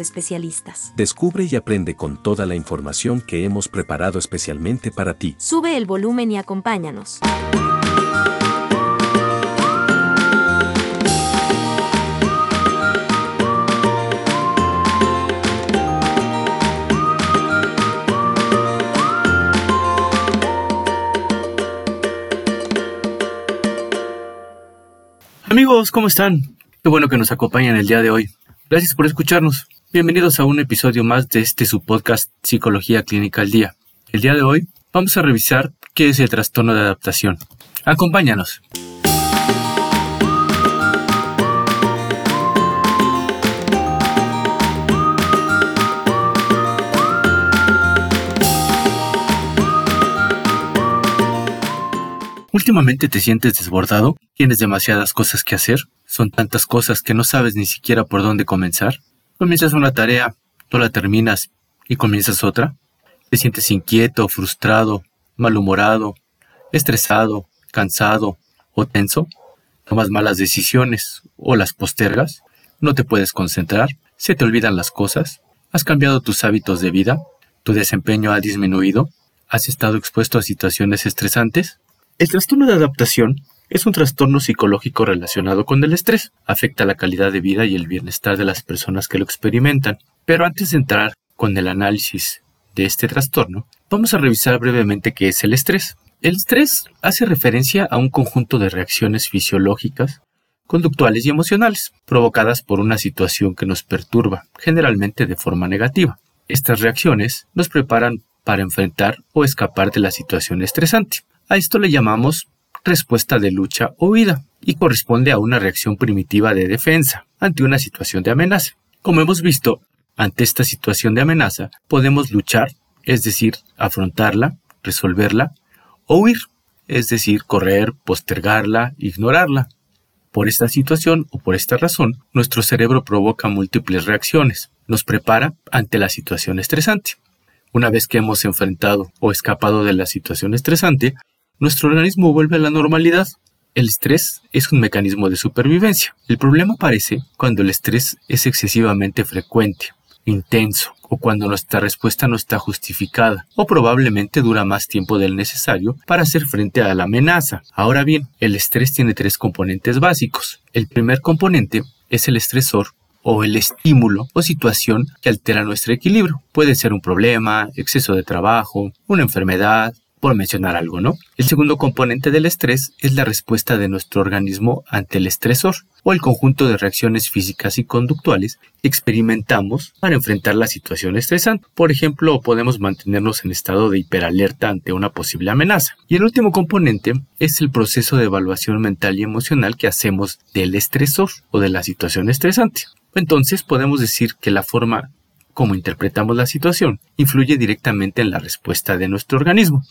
especialistas. Descubre y aprende con toda la información que hemos preparado especialmente para ti. Sube el volumen y acompáñanos. Amigos, ¿cómo están? Qué bueno que nos acompañan el día de hoy. Gracias por escucharnos. Bienvenidos a un episodio más de este su podcast Psicología Clínica al Día. El día de hoy vamos a revisar qué es el trastorno de adaptación. Acompáñanos. ¿Últimamente te sientes desbordado? ¿Tienes demasiadas cosas que hacer? ¿Son tantas cosas que no sabes ni siquiera por dónde comenzar? Comienzas una tarea, no la terminas y comienzas otra. ¿Te sientes inquieto, frustrado, malhumorado, estresado, cansado o tenso? ¿Tomas malas decisiones o las postergas? ¿No te puedes concentrar? ¿Se te olvidan las cosas? ¿Has cambiado tus hábitos de vida? ¿Tu desempeño ha disminuido? ¿Has estado expuesto a situaciones estresantes? El trastorno de adaptación es un trastorno psicológico relacionado con el estrés. Afecta la calidad de vida y el bienestar de las personas que lo experimentan. Pero antes de entrar con el análisis de este trastorno, vamos a revisar brevemente qué es el estrés. El estrés hace referencia a un conjunto de reacciones fisiológicas, conductuales y emocionales, provocadas por una situación que nos perturba, generalmente de forma negativa. Estas reacciones nos preparan para enfrentar o escapar de la situación estresante. A esto le llamamos respuesta de lucha o huida y corresponde a una reacción primitiva de defensa ante una situación de amenaza. Como hemos visto, ante esta situación de amenaza podemos luchar, es decir, afrontarla, resolverla, o huir, es decir, correr, postergarla, ignorarla. Por esta situación o por esta razón, nuestro cerebro provoca múltiples reacciones, nos prepara ante la situación estresante. Una vez que hemos enfrentado o escapado de la situación estresante, nuestro organismo vuelve a la normalidad. El estrés es un mecanismo de supervivencia. El problema aparece cuando el estrés es excesivamente frecuente, intenso, o cuando nuestra respuesta no está justificada, o probablemente dura más tiempo del necesario para hacer frente a la amenaza. Ahora bien, el estrés tiene tres componentes básicos. El primer componente es el estresor o el estímulo o situación que altera nuestro equilibrio. Puede ser un problema, exceso de trabajo, una enfermedad, por mencionar algo, ¿no? El segundo componente del estrés es la respuesta de nuestro organismo ante el estresor o el conjunto de reacciones físicas y conductuales que experimentamos para enfrentar la situación estresante. Por ejemplo, podemos mantenernos en estado de hiperalerta ante una posible amenaza. Y el último componente es el proceso de evaluación mental y emocional que hacemos del estresor o de la situación estresante. Entonces podemos decir que la forma como interpretamos la situación influye directamente en la respuesta de nuestro organismo.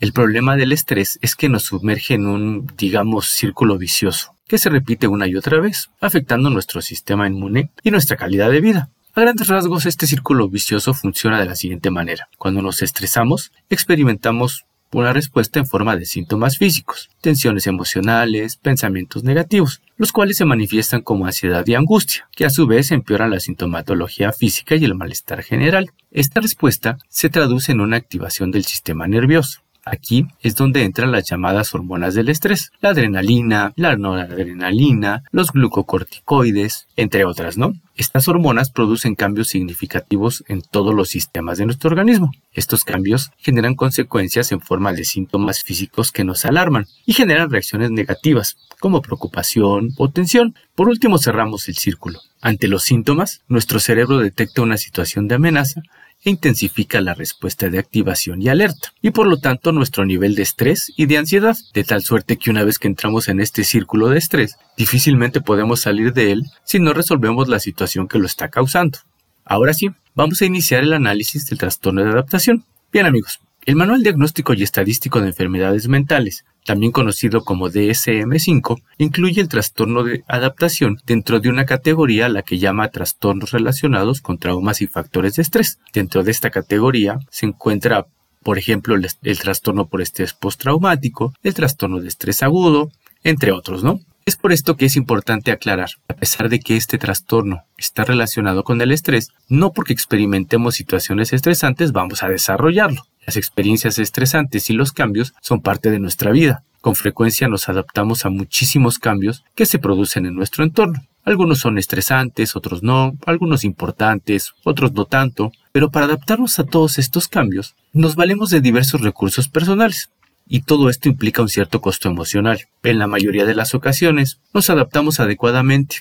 El problema del estrés es que nos sumerge en un, digamos, círculo vicioso, que se repite una y otra vez, afectando nuestro sistema inmune y nuestra calidad de vida. A grandes rasgos, este círculo vicioso funciona de la siguiente manera. Cuando nos estresamos, experimentamos una respuesta en forma de síntomas físicos, tensiones emocionales, pensamientos negativos, los cuales se manifiestan como ansiedad y angustia, que a su vez empeoran la sintomatología física y el malestar general. Esta respuesta se traduce en una activación del sistema nervioso, Aquí es donde entran las llamadas hormonas del estrés, la adrenalina, la noradrenalina, los glucocorticoides, entre otras, ¿no? Estas hormonas producen cambios significativos en todos los sistemas de nuestro organismo. Estos cambios generan consecuencias en forma de síntomas físicos que nos alarman y generan reacciones negativas, como preocupación o tensión. Por último, cerramos el círculo. Ante los síntomas, nuestro cerebro detecta una situación de amenaza e intensifica la respuesta de activación y alerta, y por lo tanto nuestro nivel de estrés y de ansiedad, de tal suerte que una vez que entramos en este círculo de estrés, difícilmente podemos salir de él si no resolvemos la situación que lo está causando. Ahora sí, vamos a iniciar el análisis del trastorno de adaptación. Bien amigos, el Manual Diagnóstico y Estadístico de Enfermedades Mentales, también conocido como DSM5, incluye el trastorno de adaptación dentro de una categoría a la que llama trastornos relacionados con traumas y factores de estrés. Dentro de esta categoría se encuentra, por ejemplo, el, trastorno por estrés postraumático, el trastorno de estrés agudo, entre otros, ¿no? Es por esto que es importante aclarar, a pesar de que este trastorno está relacionado con el estrés, no porque experimentemos situaciones estresantes vamos a desarrollarlo. Las experiencias estresantes y los cambios son parte de nuestra vida. Con frecuencia nos adaptamos a muchísimos cambios que se producen en nuestro entorno. Algunos son estresantes, otros no, algunos importantes, otros no tanto, pero para adaptarnos a todos estos cambios, nos valemos de diversos recursos personales. Y todo esto implica un cierto costo emocional. En la mayoría de las ocasiones, nos adaptamos adecuadamente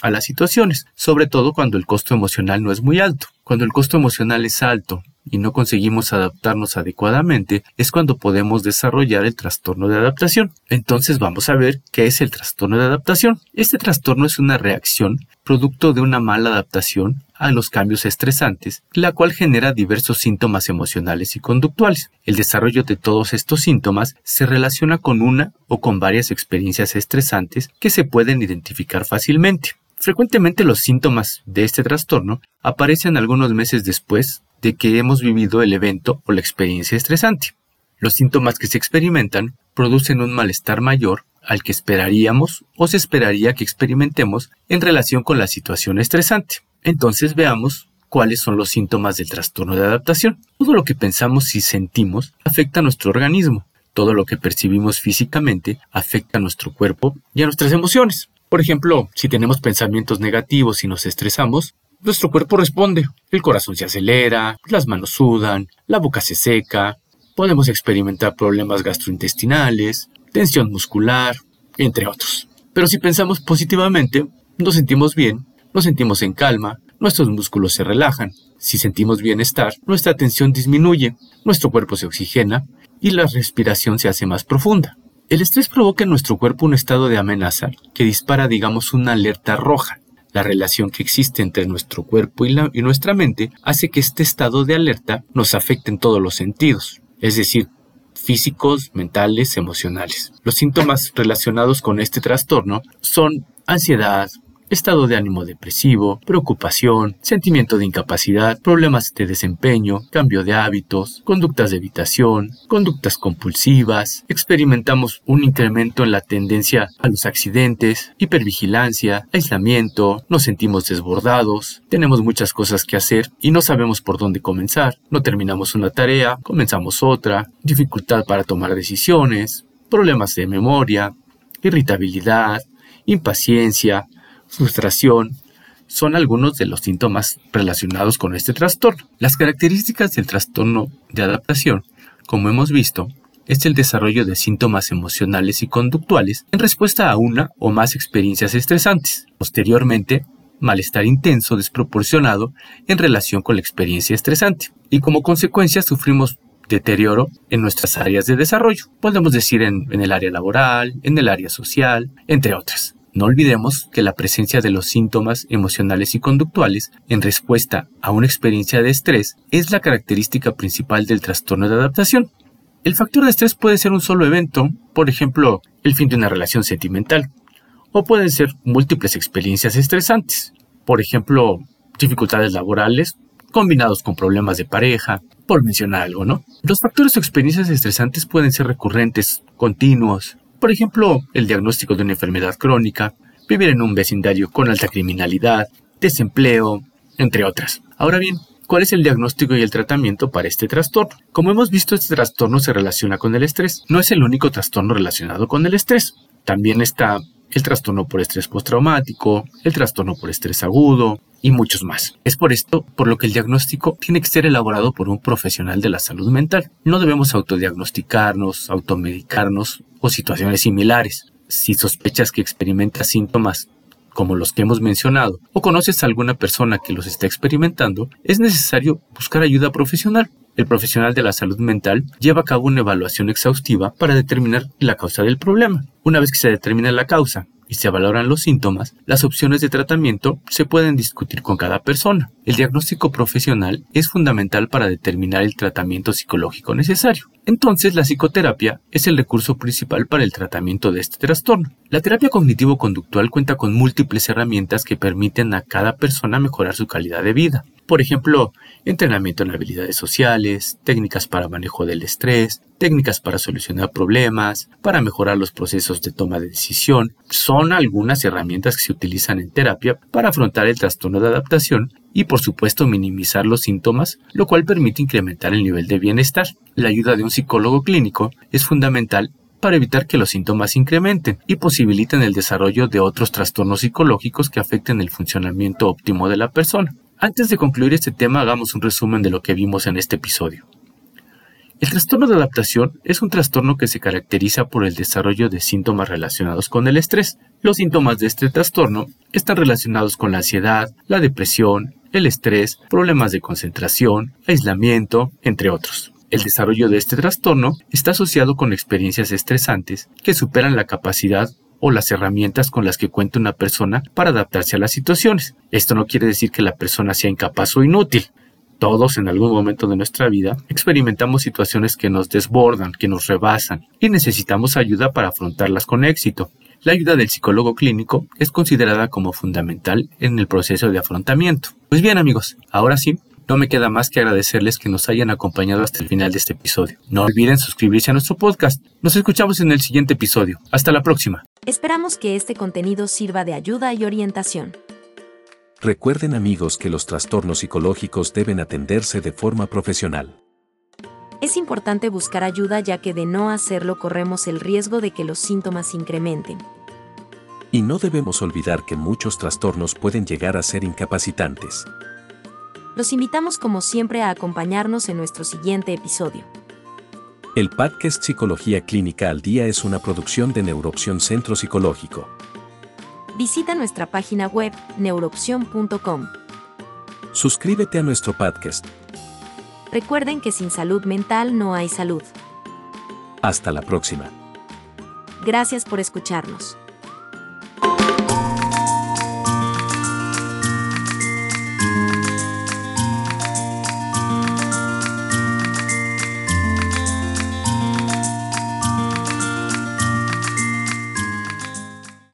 a las situaciones, sobre todo cuando el costo emocional no es muy alto. Cuando el costo emocional es alto y no conseguimos adaptarnos adecuadamente, es cuando podemos desarrollar el trastorno de adaptación. Entonces vamos a ver qué es el trastorno de adaptación. Este trastorno es una reacción producto de una mala adaptación a los cambios estresantes, la cual genera diversos síntomas emocionales y conductuales. El desarrollo de todos estos síntomas se relaciona con una o con varias experiencias estresantes que se pueden identificar fácilmente. Frecuentemente los síntomas de este trastorno aparecen algunos meses después de que hemos vivido el evento o la experiencia estresante. Los síntomas que se experimentan producen un malestar mayor al que esperaríamos o se esperaría que experimentemos en relación con la situación estresante. Entonces veamos cuáles son los síntomas del trastorno de adaptación. Todo lo que pensamos y sentimos afecta a nuestro organismo. Todo lo que percibimos físicamente afecta a nuestro cuerpo y a nuestras emociones. Por ejemplo, si tenemos pensamientos negativos y nos estresamos, nuestro cuerpo responde. El corazón se acelera, las manos sudan, la boca se seca, podemos experimentar problemas gastrointestinales, tensión muscular, entre otros. Pero si pensamos positivamente, nos sentimos bien, nos sentimos en calma, nuestros músculos se relajan. Si sentimos bienestar, nuestra tensión disminuye, nuestro cuerpo se oxigena y la respiración se hace más profunda. El estrés provoca en nuestro cuerpo un estado de amenaza que dispara, digamos, una alerta roja. La relación que existe entre nuestro cuerpo y, nuestra mente hace que este estado de alerta nos afecte en todos los sentidos, es decir, físicos, mentales, emocionales. Los síntomas relacionados con este trastorno son ansiedad, estado de ánimo depresivo, preocupación, sentimiento de incapacidad, problemas de desempeño, cambio de hábitos, conductas de evitación, conductas compulsivas, experimentamos un incremento en la tendencia a los accidentes, hipervigilancia, aislamiento, nos sentimos desbordados, tenemos muchas cosas que hacer y no sabemos por dónde comenzar, no terminamos una tarea, comenzamos otra, dificultad para tomar decisiones, problemas de memoria, irritabilidad, impaciencia, frustración, son algunos de los síntomas relacionados con este trastorno. Las características del trastorno de adaptación, como hemos visto, es el desarrollo de síntomas emocionales y conductuales en respuesta a una o más experiencias estresantes. Posteriormente, malestar intenso desproporcionado en relación con la experiencia estresante. Y como consecuencia sufrimos deterioro en nuestras áreas de desarrollo. Podemos decir en, en el área laboral, en el área social, entre otras. No olvidemos que la presencia de los síntomas emocionales y conductuales en respuesta a una experiencia de estrés es la característica principal del trastorno de adaptación. El factor de estrés puede ser un solo evento, por ejemplo, el fin de una relación sentimental, o pueden ser múltiples experiencias estresantes, por ejemplo, dificultades laborales combinados con problemas de pareja, por mencionar algo, ¿no? Los factores o experiencias estresantes pueden ser recurrentes, continuos, por ejemplo, el diagnóstico de una enfermedad crónica, vivir en un vecindario con alta criminalidad, desempleo, entre otras. Ahora bien, ¿cuál es el diagnóstico y el tratamiento para este trastorno? Como hemos visto, este trastorno se relaciona con el estrés. No es el único trastorno relacionado con el estrés. También está el trastorno por estrés postraumático, el trastorno por estrés agudo y muchos más. Es por esto por lo que el diagnóstico tiene que ser elaborado por un profesional de la salud mental. No debemos autodiagnosticarnos, automedicarnos o situaciones similares. Si sospechas que experimentas síntomas como los que hemos mencionado, o conoces a alguna persona que los está experimentando, es necesario buscar ayuda profesional. El profesional de la salud mental lleva a cabo una evaluación exhaustiva para determinar la causa del problema. Una vez que se determina la causa y se valoran los síntomas, las opciones de tratamiento se pueden discutir con cada persona. El diagnóstico profesional es fundamental para determinar el tratamiento psicológico necesario. Entonces, la psicoterapia es el recurso principal para el tratamiento de este trastorno. La terapia cognitivo-conductual cuenta con múltiples herramientas que permiten a cada persona mejorar su calidad de vida. Por ejemplo, entrenamiento en habilidades sociales, técnicas para manejo del estrés, técnicas para solucionar problemas, para mejorar los procesos de toma de decisión, son algunas herramientas que se utilizan en terapia para afrontar el trastorno de adaptación y por supuesto minimizar los síntomas, lo cual permite incrementar el nivel de bienestar. La ayuda de un psicólogo clínico es fundamental para evitar que los síntomas incrementen y posibiliten el desarrollo de otros trastornos psicológicos que afecten el funcionamiento óptimo de la persona. Antes de concluir este tema, hagamos un resumen de lo que vimos en este episodio. El trastorno de adaptación es un trastorno que se caracteriza por el desarrollo de síntomas relacionados con el estrés. Los síntomas de este trastorno están relacionados con la ansiedad, la depresión, el estrés, problemas de concentración, aislamiento, entre otros. El desarrollo de este trastorno está asociado con experiencias estresantes que superan la capacidad o las herramientas con las que cuenta una persona para adaptarse a las situaciones. Esto no quiere decir que la persona sea incapaz o inútil. Todos en algún momento de nuestra vida experimentamos situaciones que nos desbordan, que nos rebasan, y necesitamos ayuda para afrontarlas con éxito. La ayuda del psicólogo clínico es considerada como fundamental en el proceso de afrontamiento. Pues bien amigos, ahora sí, no me queda más que agradecerles que nos hayan acompañado hasta el final de este episodio. No olviden suscribirse a nuestro podcast. Nos escuchamos en el siguiente episodio. Hasta la próxima. Esperamos que este contenido sirva de ayuda y orientación. Recuerden amigos que los trastornos psicológicos deben atenderse de forma profesional. Es importante buscar ayuda ya que de no hacerlo corremos el riesgo de que los síntomas incrementen. Y no debemos olvidar que muchos trastornos pueden llegar a ser incapacitantes. Los invitamos como siempre a acompañarnos en nuestro siguiente episodio. El podcast Psicología Clínica al Día es una producción de Neuroopción Centro Psicológico. Visita nuestra página web neuroopción.com. Suscríbete a nuestro podcast. Recuerden que sin salud mental no hay salud. Hasta la próxima. Gracias por escucharnos.